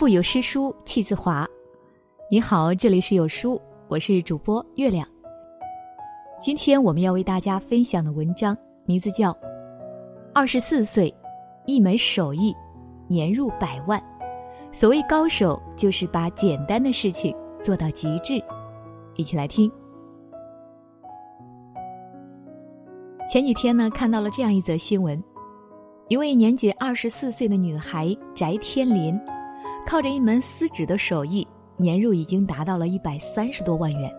腹有诗书气自华。你好，这里是有书，我是主播月亮。今天我们要为大家分享的文章名字叫《二十四岁，一门手艺，年入百万》。所谓高手，就是把简单的事情做到极致。一起来听。前几天呢，看到了这样一则新闻：一位年仅二十四岁的女孩翟天林，靠着一门丝纸的手艺。年入已经达到了一百三十多万元。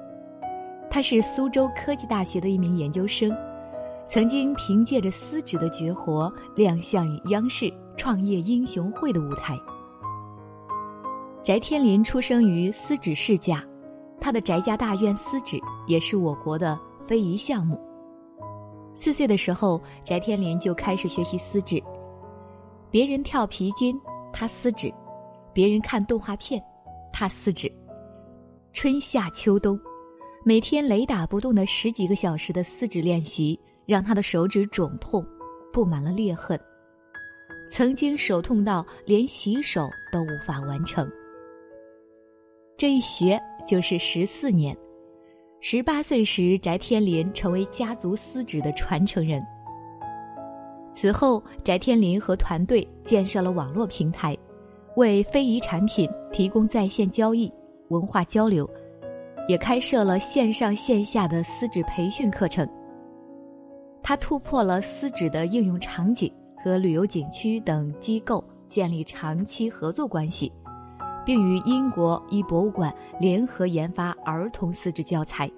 他是苏州科技大学的一名研究生，曾经凭借着丝纸的绝活亮相于央视创业英雄会的舞台。翟天临出生于丝纸世家，他的翟家大院丝纸也是我国的非遗项目。四岁的时候，翟天临就开始学习丝纸，别人跳皮筋，他丝纸；别人看动画片。他撕纸，春夏秋冬，每天雷打不动的十几个小时的撕纸练习，让他的手指肿痛，布满了裂痕，曾经手痛到连洗手都无法完成。这一学就是十四年，十八岁时，翟天临成为家族撕纸的传承人。此后，翟天临和团队建设了网络平台。为非遗产品提供在线交易、文化交流，也开设了线上线下的丝纸培训课程。他突破了丝纸的应用场景，和旅游景区等机构建立长期合作关系，并与英国一博物馆联合研发儿童丝纸教材，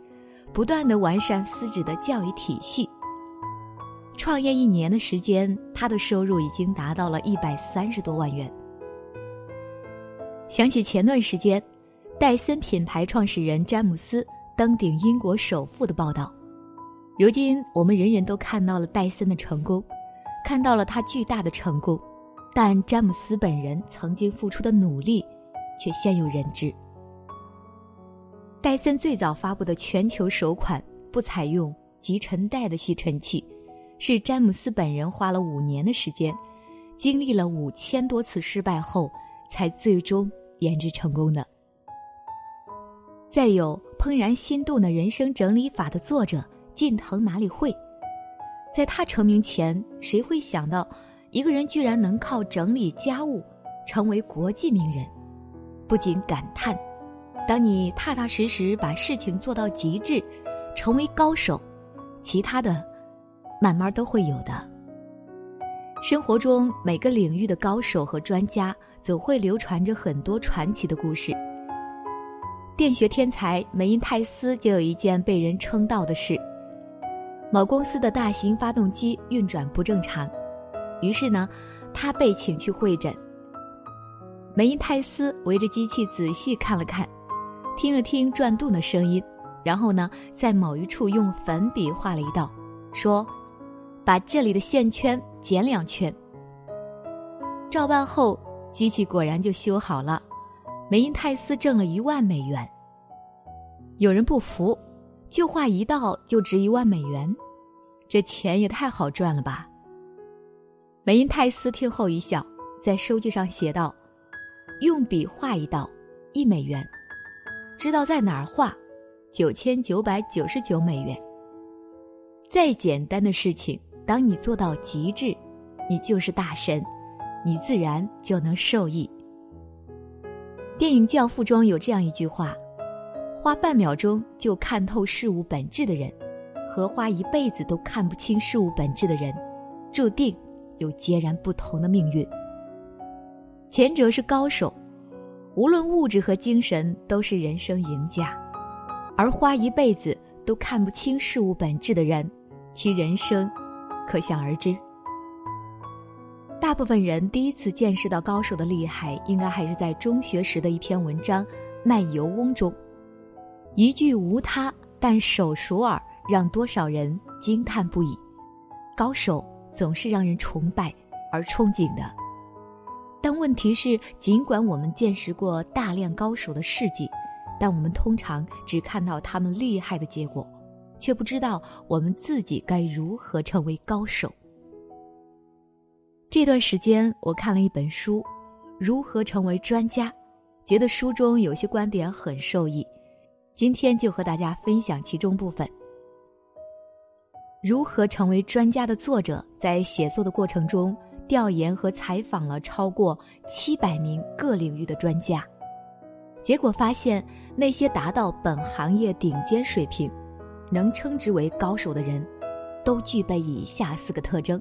不断的完善丝纸的教育体系。创业一年的时间，他的收入已经达到了一百三十多万元。想起前段时间，戴森品牌创始人詹姆斯登顶英国首富的报道。如今，我们人人都看到了戴森的成功，看到了他巨大的成功，但詹姆斯本人曾经付出的努力，却鲜有人知。戴森最早发布的全球首款不采用集尘袋的吸尘器，是詹姆斯本人花了五年的时间，经历了五千多次失败后，才最终。研制成功的。再有《怦然心动的人生整理法》的作者近藤麻里惠，在他成名前，谁会想到一个人居然能靠整理家务成为国际名人？不仅感叹，当你踏踏实实把事情做到极致，成为高手，其他的慢慢都会有的。生活中每个领域的高手和专家。总会流传着很多传奇的故事。电学天才梅因泰斯就有一件被人称道的事：某公司的大型发动机运转不正常，于是呢，他被请去会诊。梅因泰斯围着机器仔细看了看，听了听转动的声音，然后呢，在某一处用粉笔画了一道，说：“把这里的线圈剪两圈。”照办后。机器果然就修好了，梅因泰斯挣了一万美元。有人不服，就画一道就值一万美元，这钱也太好赚了吧？梅因泰斯听后一笑，在收据上写道：“用笔画一道，一美元；知道在哪儿画，九千九百九十九美元。再简单的事情，当你做到极致，你就是大神。”你自然就能受益。电影《教父》中有这样一句话：“花半秒钟就看透事物本质的人，和花一辈子都看不清事物本质的人，注定有截然不同的命运。前者是高手，无论物质和精神都是人生赢家；而花一辈子都看不清事物本质的人，其人生可想而知。”大部分人第一次见识到高手的厉害，应该还是在中学时的一篇文章《卖油翁》中，一句“无他，但手熟耳”，让多少人惊叹不已。高手总是让人崇拜而憧憬的，但问题是，尽管我们见识过大量高手的事迹，但我们通常只看到他们厉害的结果，却不知道我们自己该如何成为高手。这段时间，我看了一本书，如何成为专家，觉得书中有些观点很受益，今天就和大家分享其中部分。如何成为专家的作者在写作的过程中调研和采访了超过七百名各领域的专家，结果发现那些达到本行业顶尖水平，能称之为高手的人，都具备以下四个特征。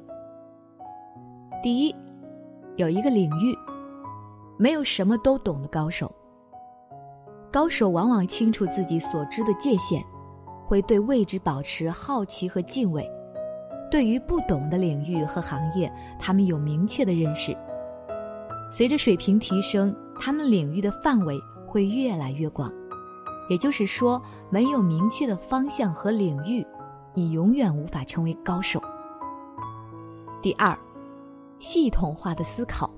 第一，有一个领域，没有什么都懂的高手。高手往往清楚自己所知的界限，会对未知保持好奇和敬畏。对于不懂的领域和行业，他们有明确的认识。随着水平提升，他们领域的范围会越来越广。也就是说，没有明确的方向和领域，你永远无法成为高手。第二。系统化的思考，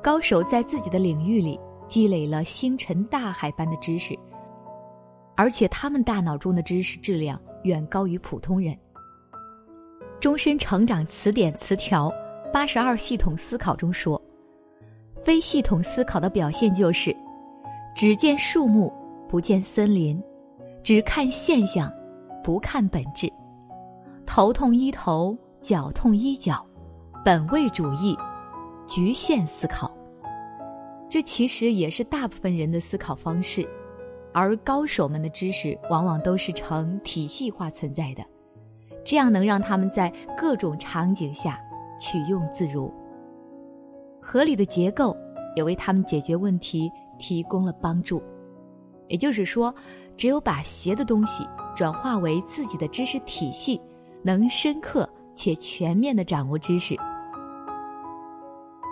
高手在自己的领域里积累了星辰大海般的知识，而且他们大脑中的知识质量远高于普通人。《终身成长词典》词条八十二系统思考中说，非系统思考的表现就是，只见树木不见森林，只看现象不看本质，头痛医头，脚痛医脚。本位主义，局限思考，这其实也是大部分人的思考方式，而高手们的知识往往都是呈体系化存在的，这样能让他们在各种场景下取用自如。合理的结构也为他们解决问题提供了帮助。也就是说，只有把学的东西转化为自己的知识体系，能深刻且全面的掌握知识。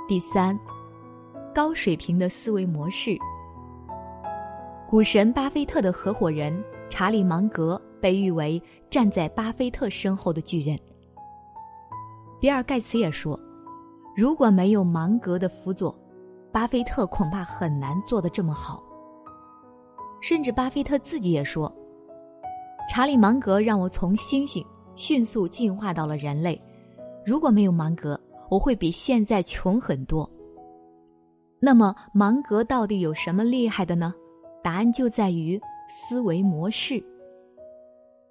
第三，高水平的思维模式。股神巴菲特的合伙人查理芒格被誉为站在巴菲特身后的巨人。比尔盖茨也说，如果没有芒格的辅佐，巴菲特恐怕很难做得这么好。甚至巴菲特自己也说，查理芒格让我从猩猩迅速进化到了人类，如果没有芒格。我会比现在穷很多。那么芒格到底有什么厉害的呢？答案就在于思维模式。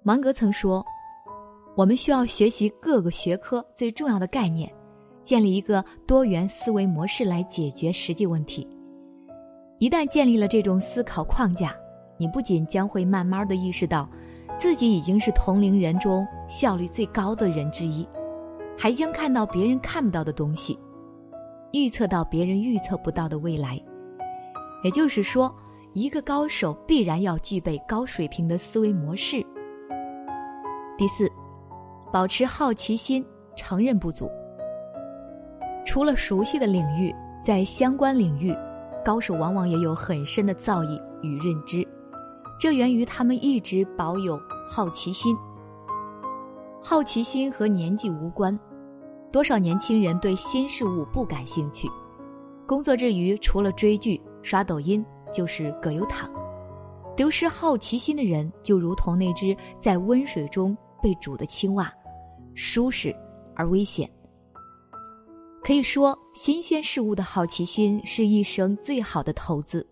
芒格曾说：“我们需要学习各个学科最重要的概念，建立一个多元思维模式来解决实际问题。一旦建立了这种思考框架，你不仅将会慢慢的意识到，自己已经是同龄人中效率最高的人之一。”还将看到别人看不到的东西，预测到别人预测不到的未来。也就是说，一个高手必然要具备高水平的思维模式。第四，保持好奇心，承认不足。除了熟悉的领域，在相关领域，高手往往也有很深的造诣与认知，这源于他们一直保有好奇心。好奇心和年纪无关，多少年轻人对新事物不感兴趣，工作之余除了追剧、刷抖音就是葛优躺。丢失好奇心的人，就如同那只在温水中被煮的青蛙，舒适而危险。可以说，新鲜事物的好奇心是一生最好的投资。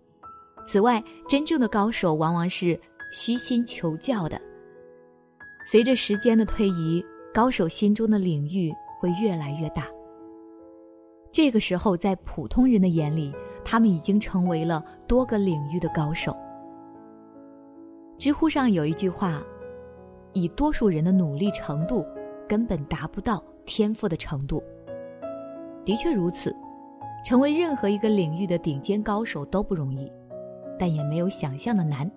此外，真正的高手往往是虚心求教的。随着时间的推移，高手心中的领域会越来越大。这个时候，在普通人的眼里，他们已经成为了多个领域的高手。知乎上有一句话：“以多数人的努力程度，根本达不到天赋的程度。”的确如此，成为任何一个领域的顶尖高手都不容易，但也没有想象的难。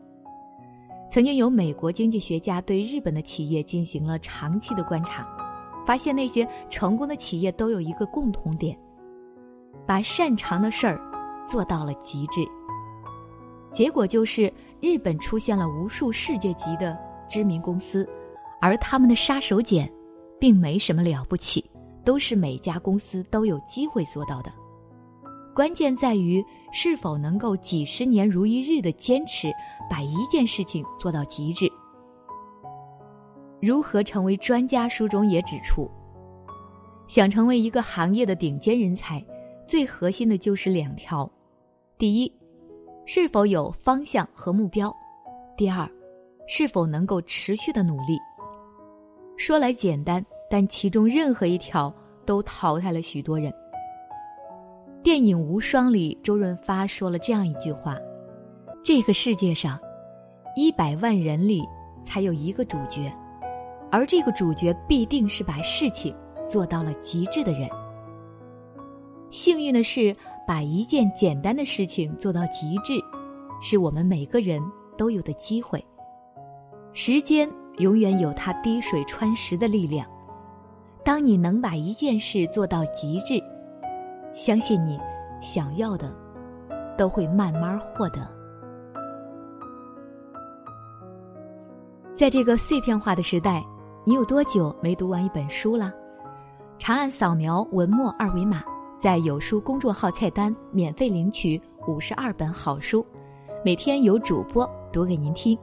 曾经有美国经济学家对日本的企业进行了长期的观察，发现那些成功的企业都有一个共同点：把擅长的事儿做到了极致。结果就是日本出现了无数世界级的知名公司，而他们的杀手锏并没什么了不起，都是每家公司都有机会做到的。关键在于是否能够几十年如一日的坚持，把一件事情做到极致。如何成为专家？书中也指出，想成为一个行业的顶尖人才，最核心的就是两条：第一，是否有方向和目标；第二，是否能够持续的努力。说来简单，但其中任何一条都淘汰了许多人。电影《无双》里，周润发说了这样一句话：“这个世界上，一百万人里才有一个主角，而这个主角必定是把事情做到了极致的人。幸运的是，把一件简单的事情做到极致，是我们每个人都有的机会。时间永远有它滴水穿石的力量，当你能把一件事做到极致。”相信你想要的，都会慢慢获得。在这个碎片化的时代，你有多久没读完一本书了？长按扫描文末二维码，在有书公众号菜单免费领取五十二本好书，每天有主播读给您听。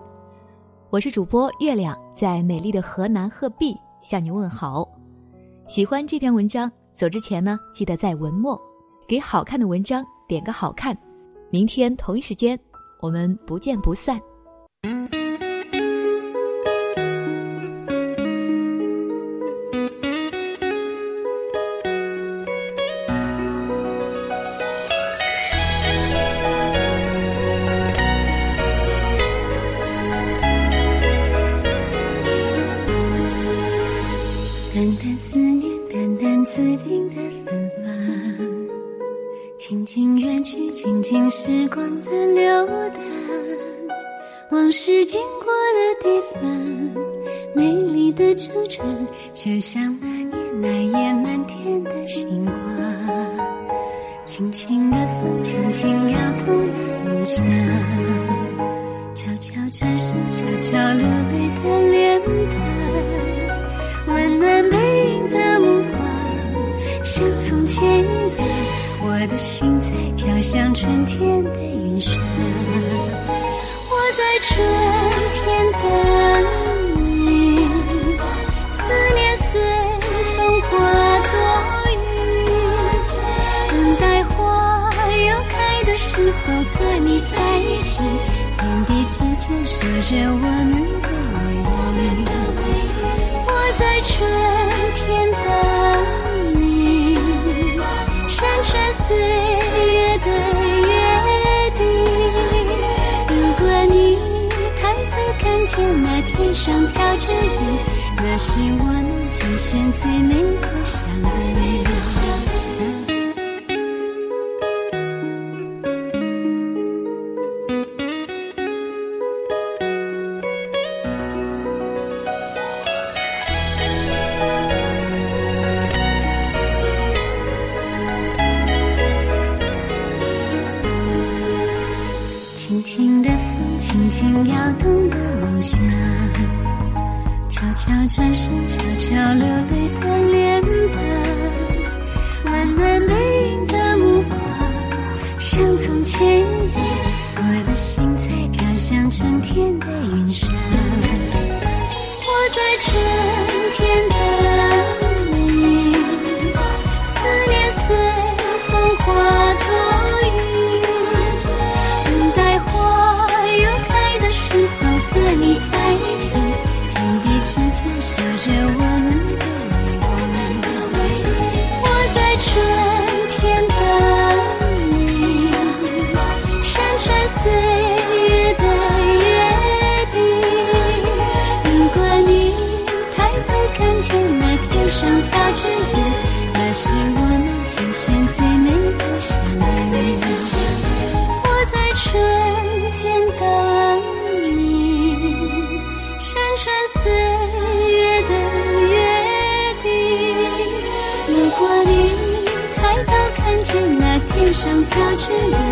我是主播月亮，在美丽的河南鹤壁向您问好。喜欢这篇文章。走之前呢，记得在文末给好看的文章点个好看。明天同一时间，我们不见不散。淡淡紫丁的芬芳，轻轻远去，静静时光的流淌。往事经过的地方，美丽的惆怅，就像那年那夜满天的星光。轻轻的风，轻轻摇动了梦想，悄悄转身，悄悄流泪的脸庞，像从前一样，我的心在飘向春天的云上。我在春天等你，思念随风化作雨，等待花又开的时候和你在一起，天地之间守着我们的唯一。我在春穿岁月的约定，如果你抬头看见那天上飘着雨，那是我们今生最美的轻的风，轻轻摇动的梦想，悄悄转身，悄悄流泪的脸庞，温暖背影的目光，像从前一样，我的心在飘向春天的云上，我在春天岁月的约定，如果你抬头看见那天上飘着云，那是我们今生最美的相遇。我在春天等你，山川岁月的约定。如果你抬头看见那天上飘着云，